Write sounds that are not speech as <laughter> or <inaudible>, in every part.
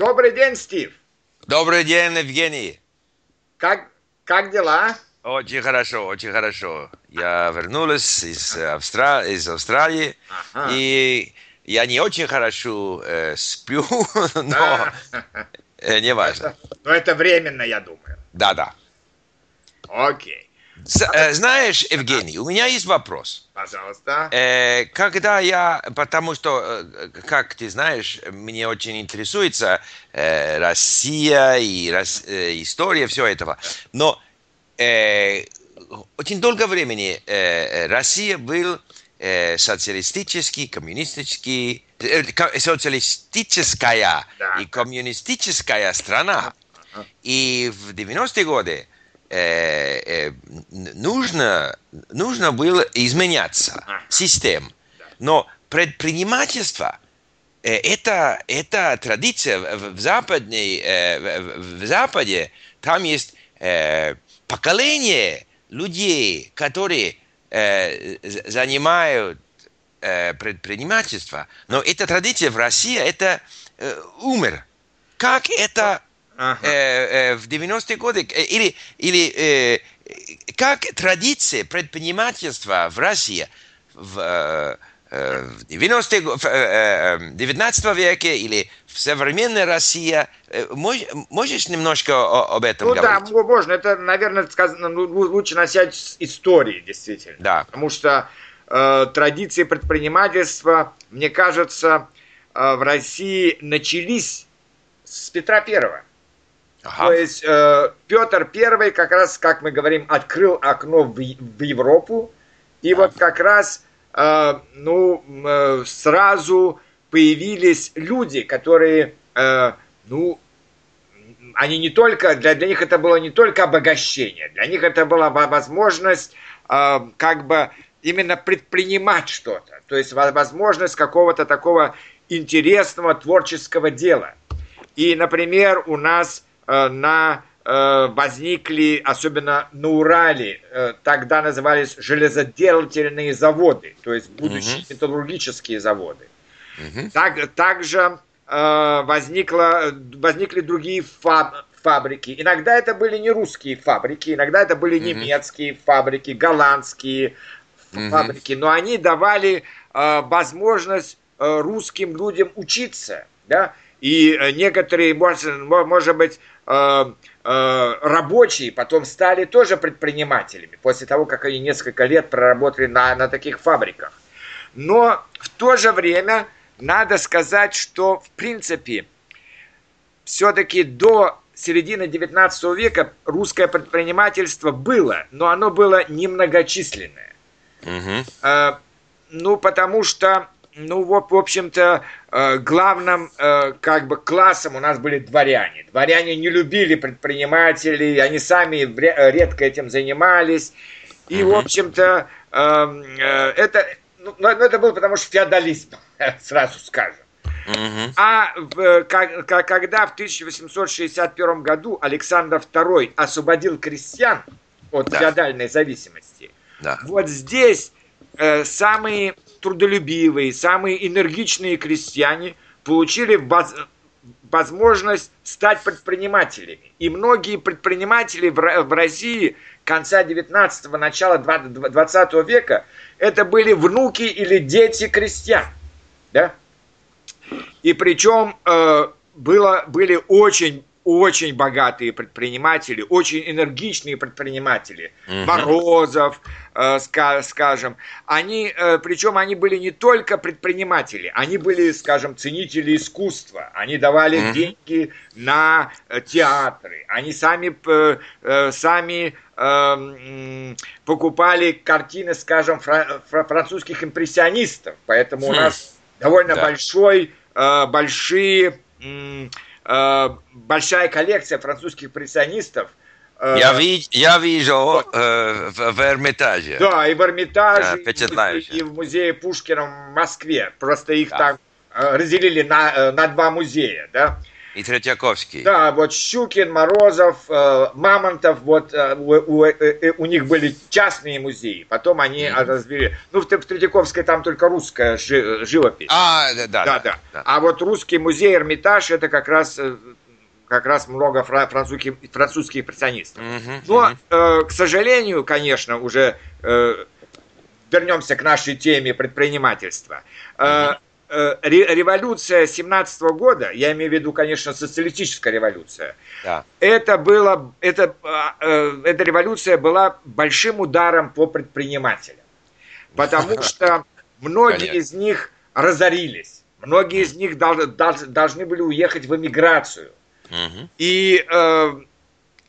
Добрый день, Стив. Добрый день, Евгений. Как, как дела? Очень хорошо, очень хорошо. Я вернулась из, Австра... из Австралии, ага. и я не очень хорошо э, сплю, <laughs> но э, не важно. Но это временно, я думаю. Да, да. Окей. Э, знаешь, Евгений, у меня есть вопрос. Пожалуйста. Э, когда я, потому что, э, как ты знаешь, мне очень интересуется Россия и история всего этого. Но очень долго времени Россия был социалистический, коммунистический, социалистическая да. и коммунистическая страна. И в 90-е годы э, э, нужно, нужно было изменяться, систем. Но предпринимательство э, это, это традиция в, в, западной, э, в, в Западе, там есть э, поколение людей, которые э, занимают э, предпринимательство, но эта традиция в России, это э, умер. Как это ага. э, э, в 90-е годы, э, или, или э, как традиция предпринимательства в России в, э, э в 90 в 19 веке или в современной России. Можешь немножко об этом ну, говорить? Ну да, можно. Это, наверное, сказано, ну, лучше начать с истории, действительно. Да. Потому что э, традиции предпринимательства, мне кажется, э, в России начались с Петра Первого. Ага. То есть э, Петр Первый как раз, как мы говорим, открыл окно в, в Европу, и вот как раз, э, ну, э, сразу появились люди, которые, э, ну, они не только, для, для них это было не только обогащение, для них это была возможность э, как бы именно предпринимать что-то, то есть возможность какого-то такого интересного творческого дела. И, например, у нас на э, возникли, особенно на Урале, э, тогда назывались железоделательные заводы, то есть будущие uh-huh. металлургические заводы. Uh-huh. Так, также возникло, возникли другие фаб, фабрики. Иногда это были не русские фабрики, иногда это были uh-huh. немецкие фабрики, голландские uh-huh. фабрики, но они давали возможность русским людям учиться, да, и некоторые, может, быть, Э, э, рабочие потом стали тоже предпринимателями, после того, как они несколько лет проработали на, на таких фабриках. Но в то же время надо сказать, что в принципе все-таки до середины 19 века русское предпринимательство было, но оно было немногочисленное. Угу. Э, ну, потому что ну, вот, в общем-то, э, главным э, как бы классом у нас были дворяне. Дворяне не любили предпринимателей, они сами редко этим занимались. И, в общем-то, эм, э, это, ну, ну, это было потому что феодализм, <laughs> сразу скажем. А в, как, когда в 1861 году Александр II освободил крестьян от да. феодальной зависимости, да. вот здесь э, самые трудолюбивые, самые энергичные крестьяне получили возможность стать предпринимателями. И многие предприниматели в России конца 19-го, начала 20 века это были внуки или дети крестьян. Да? И причем э, было, были очень очень богатые предприниматели, очень энергичные предприниматели, угу. Морозов, э, скажем, они, э, причем они были не только предприниматели, они были, скажем, ценители искусства, они давали угу. деньги на э, театры, они сами, э, э сами э, покупали картины, скажем, фра французских импрессионистов, поэтому хм. у нас довольно да. большой, э, большие Э, большая коллекция французских импрессионистов. Э, я, ви, я вижу э, в, в Эрмитаже. Да, и в Эрмитаже, да, и, и в музее Пушкина в Москве. Просто их да. там э, разделили на, на два музея, да. И Третьяковский. Да, вот Щукин, Морозов, э, Мамонтов, вот э, у, у, э, у них были частные музеи, потом они mm-hmm. развили, ну в, в Третьяковской там только русская жи, живопись. А, да, да, да, да, да. А вот русский музей Эрмитаж это как раз как раз много французских, французских импрессионистов. Mm-hmm. Но, э, к сожалению, конечно, уже э, вернемся к нашей теме предпринимательства. Mm-hmm революция 17 года, я имею в виду, конечно, социалистическая революция, да. это было, это, а, э, эта революция была большим ударом по предпринимателям, потому <laughs> что многие конечно. из них разорились, многие из них должны были уехать в эмиграцию, и э,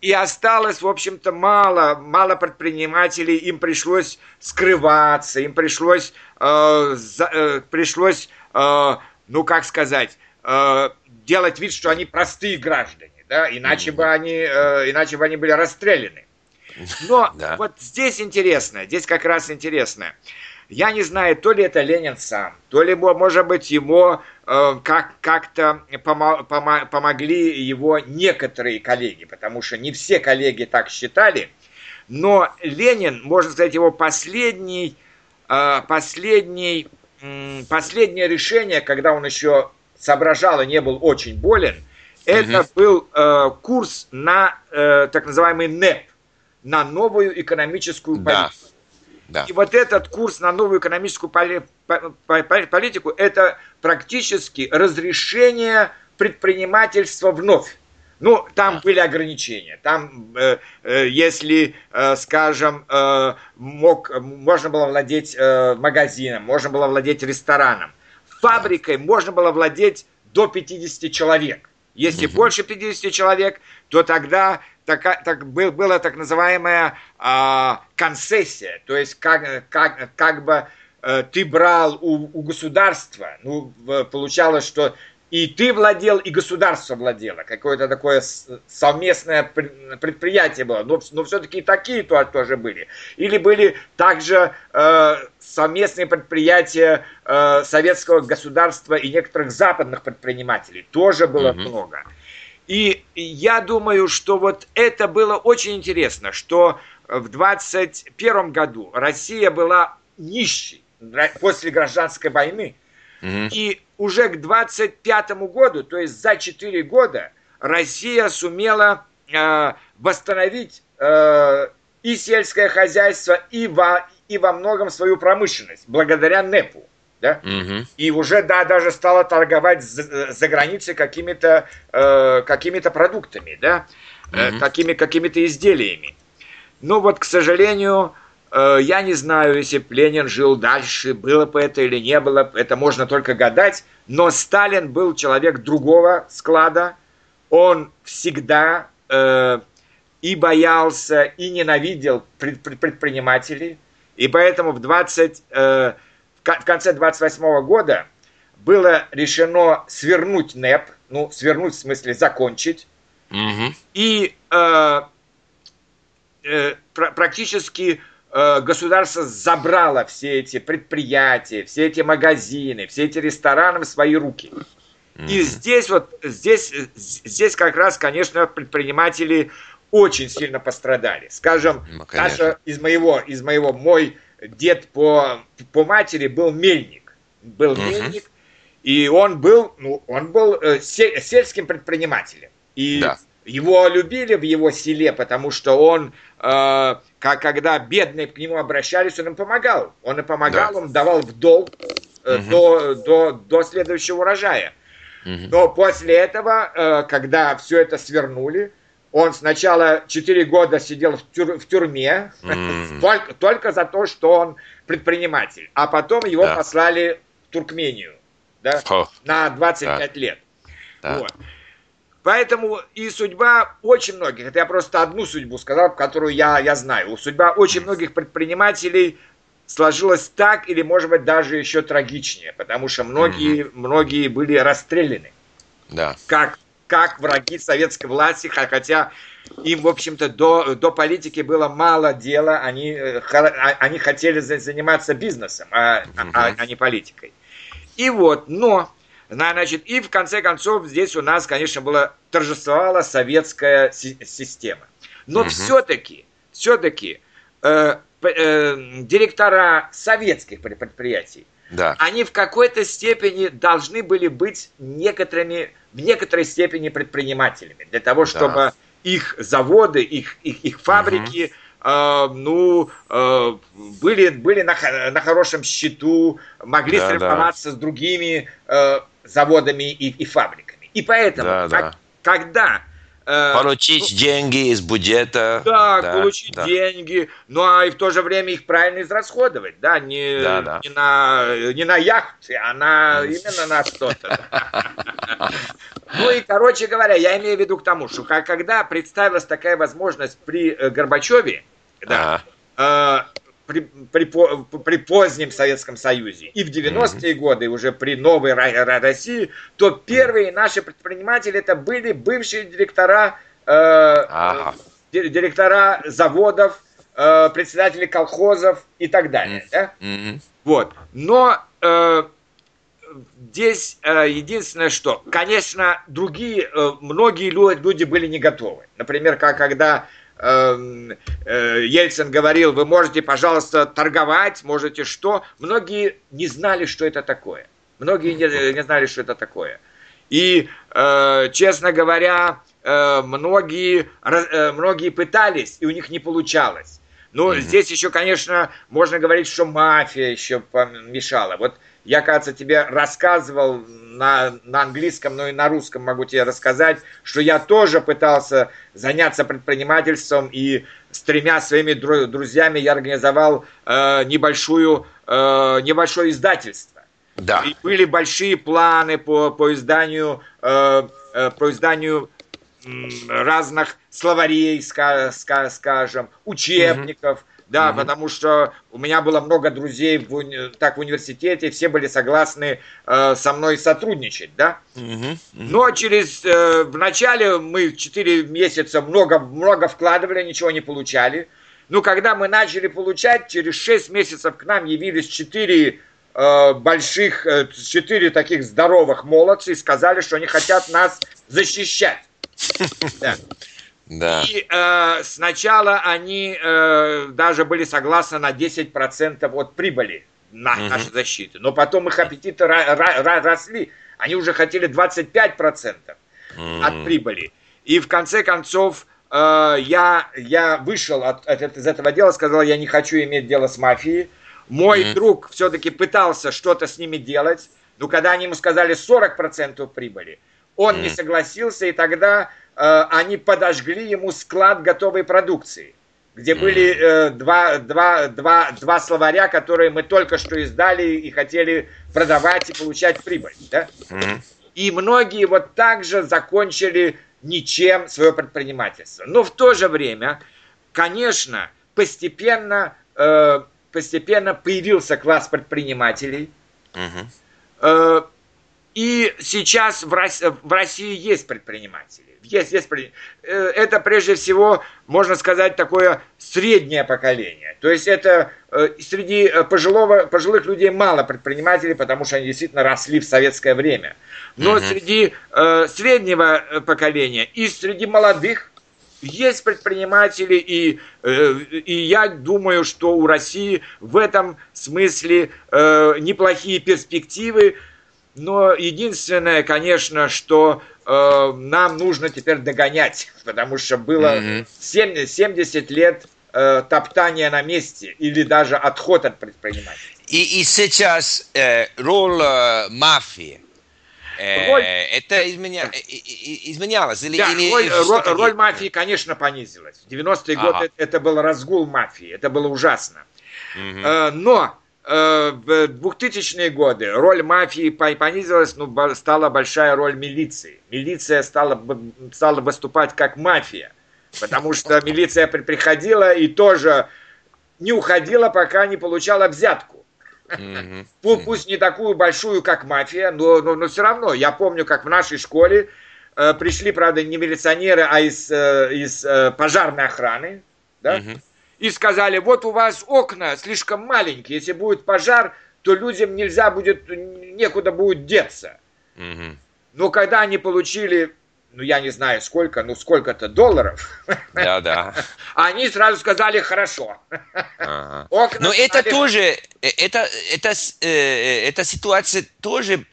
и осталось, в общем-то, мало, мало предпринимателей, им пришлось скрываться, им пришлось, э, э, пришлось э, ну, как сказать, э, делать вид, что они простые граждане, да, иначе, mm-hmm. бы, они, э, иначе бы они были расстреляны. Но <laughs> да. вот здесь интересно, здесь как раз интересно. Я не знаю, то ли это Ленин сам, то ли, может быть, ему э, как, как-то помо- помо- помогли его некоторые коллеги, потому что не все коллеги так считали. Но Ленин, можно сказать, его последний, э, последний последнее решение, когда он еще соображал и не был очень болен, это угу. был э, курс на э, так называемый НЭП, на новую экономическую политику. Да. И вот этот курс на новую экономическую поли, политику, это практически разрешение предпринимательства вновь. Ну, там были ограничения. Там, э, э, если, э, скажем, э, мог, можно было владеть э, магазином, можно было владеть рестораном. Фабрикой можно было владеть до 50 человек. Если угу. больше 50 человек, то тогда так, так, был, была так называемая э, концессия. То есть как, как, как бы э, ты брал у, у государства, ну, получалось, что и ты владел, и государство владело. Какое-то такое совместное предприятие было. Но, но все-таки и такие тоже были. Или были также э, совместные предприятия э, советского государства и некоторых западных предпринимателей. Тоже было mm-hmm. много. И я думаю, что вот это было очень интересно, что в 21 году Россия была нищей после гражданской войны. Mm-hmm. И уже к 25 году, то есть за 4 года, Россия сумела э, восстановить э, и сельское хозяйство, и во, и во многом свою промышленность, благодаря НЭПу. Да? Угу. И уже да, даже стала торговать за, за границей какими-то э, какими продуктами, да? угу. э, какими, какими-то изделиями. Но вот, к сожалению, Э, я не знаю, если бы Ленин жил дальше, было бы это или не было, это можно только гадать, но Сталин был человек другого склада, он всегда э, и боялся, и ненавидел предпринимателей, и поэтому в, 20, э, в конце 28 -го года было решено свернуть НЭП, ну, свернуть в смысле закончить, угу. и э, э, практически Э, государство забрало все эти предприятия, все эти магазины, все эти рестораны в свои руки. И здесь вот, здесь, здесь как раз, конечно, предприниматели очень сильно пострадали. Скажем, ну, даже из моего, из моего, мой дед по, по матери был мельник. Был угу. мельник, и он был, ну, он был э, сельским предпринимателем. И да. Его любили в его селе, потому что он э, как, когда бедные к нему обращались, он им помогал. Он им помогал, да. он давал в долг э, угу. до, до, до следующего урожая. Угу. Но после этого, э, когда все это свернули, он сначала 4 года сидел в, тюр, в тюрьме, mm. <laughs> только, только за то, что он предприниматель. А потом его да. послали в Туркмению да, oh. на 25 да. лет. Да. Вот. Поэтому и судьба очень многих, это я просто одну судьбу сказал, которую я, я знаю, судьба очень многих предпринимателей сложилась так или, может быть, даже еще трагичнее, потому что многие, mm-hmm. многие были расстреляны. Да. Как, как враги советской власти, хотя им, в общем-то, до, до политики было мало дела, они, э, а, они хотели заниматься бизнесом, а, mm-hmm. а, а не политикой. И вот, но Значит, и в конце концов здесь у нас, конечно, была торжествовала советская си- система. Но угу. все-таки, все-таки э, э, директора советских предприятий, да. они в какой-то степени должны были быть некоторыми, в некоторой степени предпринимателями, для того, чтобы да. их заводы, их, их, их фабрики угу э, ну, э, были, были на, на хорошем счету, могли да, соревноваться да. с другими э, заводами и, и фабриками. И поэтому, да, да. когда Э, получить ну, деньги из бюджета. Да, да получить да. деньги, ну а и в то же время их правильно израсходовать, да, не, да, да. не, на, не на яхте, а на, именно на что-то. <laughs> Ну и, короче говоря, я имею в виду к тому, что когда представилась такая возможность при э, Горбачеве, да, при, при, при позднем Советском Союзе и в 90-е mm-hmm. годы, уже при новой России, то первые наши предприниматели это были бывшие директора, э, ага. директора заводов, э, председатели колхозов и так далее. Mm-hmm. Да? Mm-hmm. Вот. Но э, здесь э, единственное, что, конечно, другие, э, многие люди были не готовы. Например, как когда э, Ельцин говорил, вы можете, пожалуйста, торговать, можете что. Многие не знали, что это такое. Многие не, не знали, что это такое. И, э, честно говоря, э, многие, многие пытались, и у них не получалось. Ну, mm-hmm. здесь еще, конечно, можно говорить, что мафия еще помешала. Вот я, кажется, тебе рассказывал на, на английском, но и на русском могу тебе рассказать, что я тоже пытался заняться предпринимательством и с тремя своими друзьями я организовал э, небольшую, э, небольшое издательство. Да. И были большие планы по, по изданию, э, э, по изданию разных словарей, скажем, учебников, да, угу. потому что у меня было много друзей в, так в университете, все были согласны э, со мной сотрудничать, да. Угу. Угу. Но через э, в начале мы 4 месяца много много вкладывали, ничего не получали. Но когда мы начали получать, через 6 месяцев к нам явились 4 э, больших, э, 4 таких здоровых молодца и сказали, что они хотят нас защищать. <laughs> Да. Да. И э, сначала они э, даже были согласны на 10% от прибыли на угу. нашей защиты. Но потом их аппетиты росли. Они уже хотели 25% угу. от прибыли. И в конце концов э, я, я вышел от, от, из этого дела, сказал, я не хочу иметь дело с мафией. Мой угу. друг все-таки пытался что-то с ними делать. Но когда они ему сказали 40% прибыли, он не согласился, и тогда они подожгли ему склад готовой продукции, где были э, два, два, два, два словаря, которые мы только что издали и хотели продавать и получать прибыль. Да? И многие вот так же закончили ничем свое предпринимательство. Но в то же время, конечно, постепенно, э, постепенно появился класс предпринимателей. Э, и сейчас в России, в России есть предприниматели есть, есть. Э, это прежде всего, можно сказать, такое среднее поколение. То есть это э, среди э, пожилого, пожилых людей мало предпринимателей, потому что они действительно росли в советское время. Но угу. среди э, среднего поколения и среди молодых есть предприниматели, и, э, и я думаю, что у России в этом смысле э, неплохие перспективы. Но единственное, конечно, что э, нам нужно теперь догонять, потому что было mm-hmm. 70, 70 лет э, топтания на месте или даже отход от предпринимателей. И, и сейчас э, роль э, мафии, э, роль... это изменя... изменялось? Или, да, или роль, роль, роль мафии, конечно, понизилась. В 90-е ага. годы это был разгул мафии, это было ужасно. Угу. Э, но Э, в 2000-е годы роль мафии понизилась, но стала большая роль милиции. Милиция стала, стала выступать как мафия, потому что милиция приходила и тоже не уходила, пока не получала взятку. Mm-hmm. Пусть не такую большую, как мафия, но, но, но все равно. Я помню, как в нашей школе э, пришли, правда, не милиционеры, а из, э, из э, пожарной охраны. Да? Mm-hmm и сказали, вот у вас окна слишком маленькие, если будет пожар, то людям нельзя будет, некуда будет деться. Угу. Но когда они получили, ну я не знаю сколько, ну сколько-то долларов, да, да. <laughs> они сразу сказали хорошо. Ага. Но это тоже, э, это, это, э, эта ситуация тоже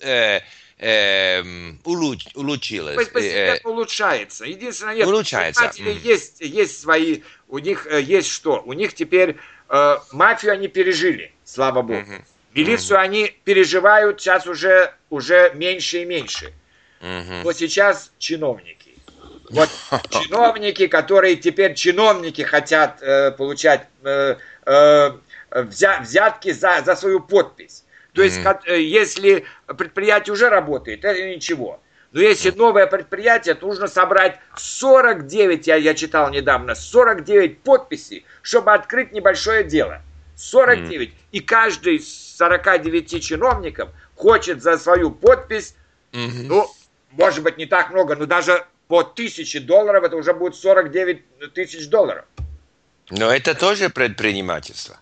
э, э, улуч, улучшилась. Постепенно э, улучшается. Единственное, нет, улучшается. Mm. есть, есть свои, у них э, есть что? У них теперь э, мафию они пережили, слава богу. Mm-hmm. Милицию mm-hmm. они переживают сейчас уже, уже меньше и меньше. Mm-hmm. Но сейчас чиновники. Вот <laughs> чиновники, которые теперь чиновники хотят э, получать э, э, взя, взятки за, за свою подпись. То есть, mm-hmm. если предприятие уже работает, это ничего. Но если новое предприятие, то нужно собрать 49, я, я читал недавно, 49 подписей, чтобы открыть небольшое дело. 49. Mm-hmm. И каждый из 49 чиновников хочет за свою подпись, mm-hmm. ну, может быть, не так много, но даже по тысяче долларов, это уже будет 49 тысяч долларов. Но это тоже предпринимательство.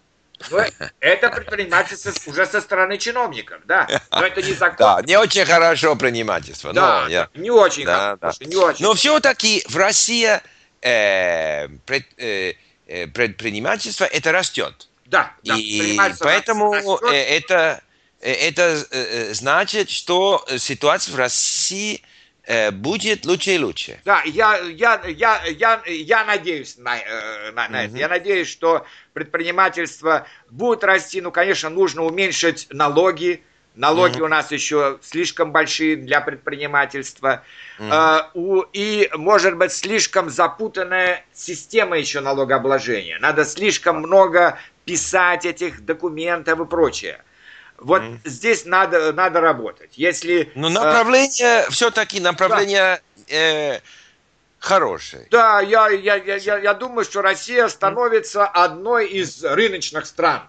Ну, это предпринимательство уже со стороны чиновников, да. Но это не закон. <laughs> Да, не очень хорошо предпринимательство. Да, но, я... не очень да, хорошо, да. не очень. Но все-таки в России э, пред, э, э, предпринимательство это растет. Да, да И поэтому растет. Э, это, э, это значит, что ситуация в России будет лучше и лучше. Да, я, я, я, я, я надеюсь на, на, на mm это. Я надеюсь, что предпринимательство будет расти. Ну, конечно, нужно уменьшить налоги. Налоги mm у нас еще слишком большие для предпринимательства. mm А, у, и, может быть, слишком запутанная система еще налогообложения. Надо слишком много писать этих документов и прочее. Вот mm. здесь надо, надо работать. Если, ну, направление, э, все-таки направление да. э, хорошее. Да, я, я, я, я думаю, что Россия становится одной из рыночных стран.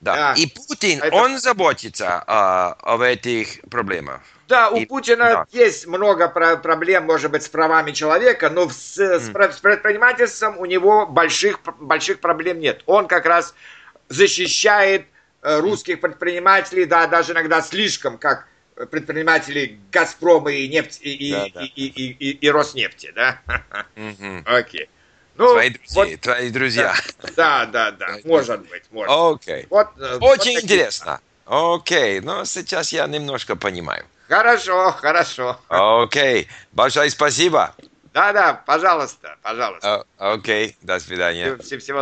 Да. да. И Путин, Это... он заботится о, об этих проблемах. Да, у и, Путина да. есть много про проблем, может быть, с правами человека, но с, mm. с предпринимательством у него больших, больших проблем нет. Он как раз защищает Э, русских предпринимателей, да, даже иногда слишком, как предпринимателей Газпрома и нефть и, и, да, да. и, и, и, и Роснефти, да? <laughs> Окей. Ну, твои друзья. Вот, твои друзья. Да, да, да, может быть, может. Окей. Вот, э, Очень вот интересно. Окей, ну сейчас я немножко понимаю. Хорошо, хорошо. Окей, большое спасибо. Да, да, пожалуйста, пожалуйста. Окей, до свидания. Всего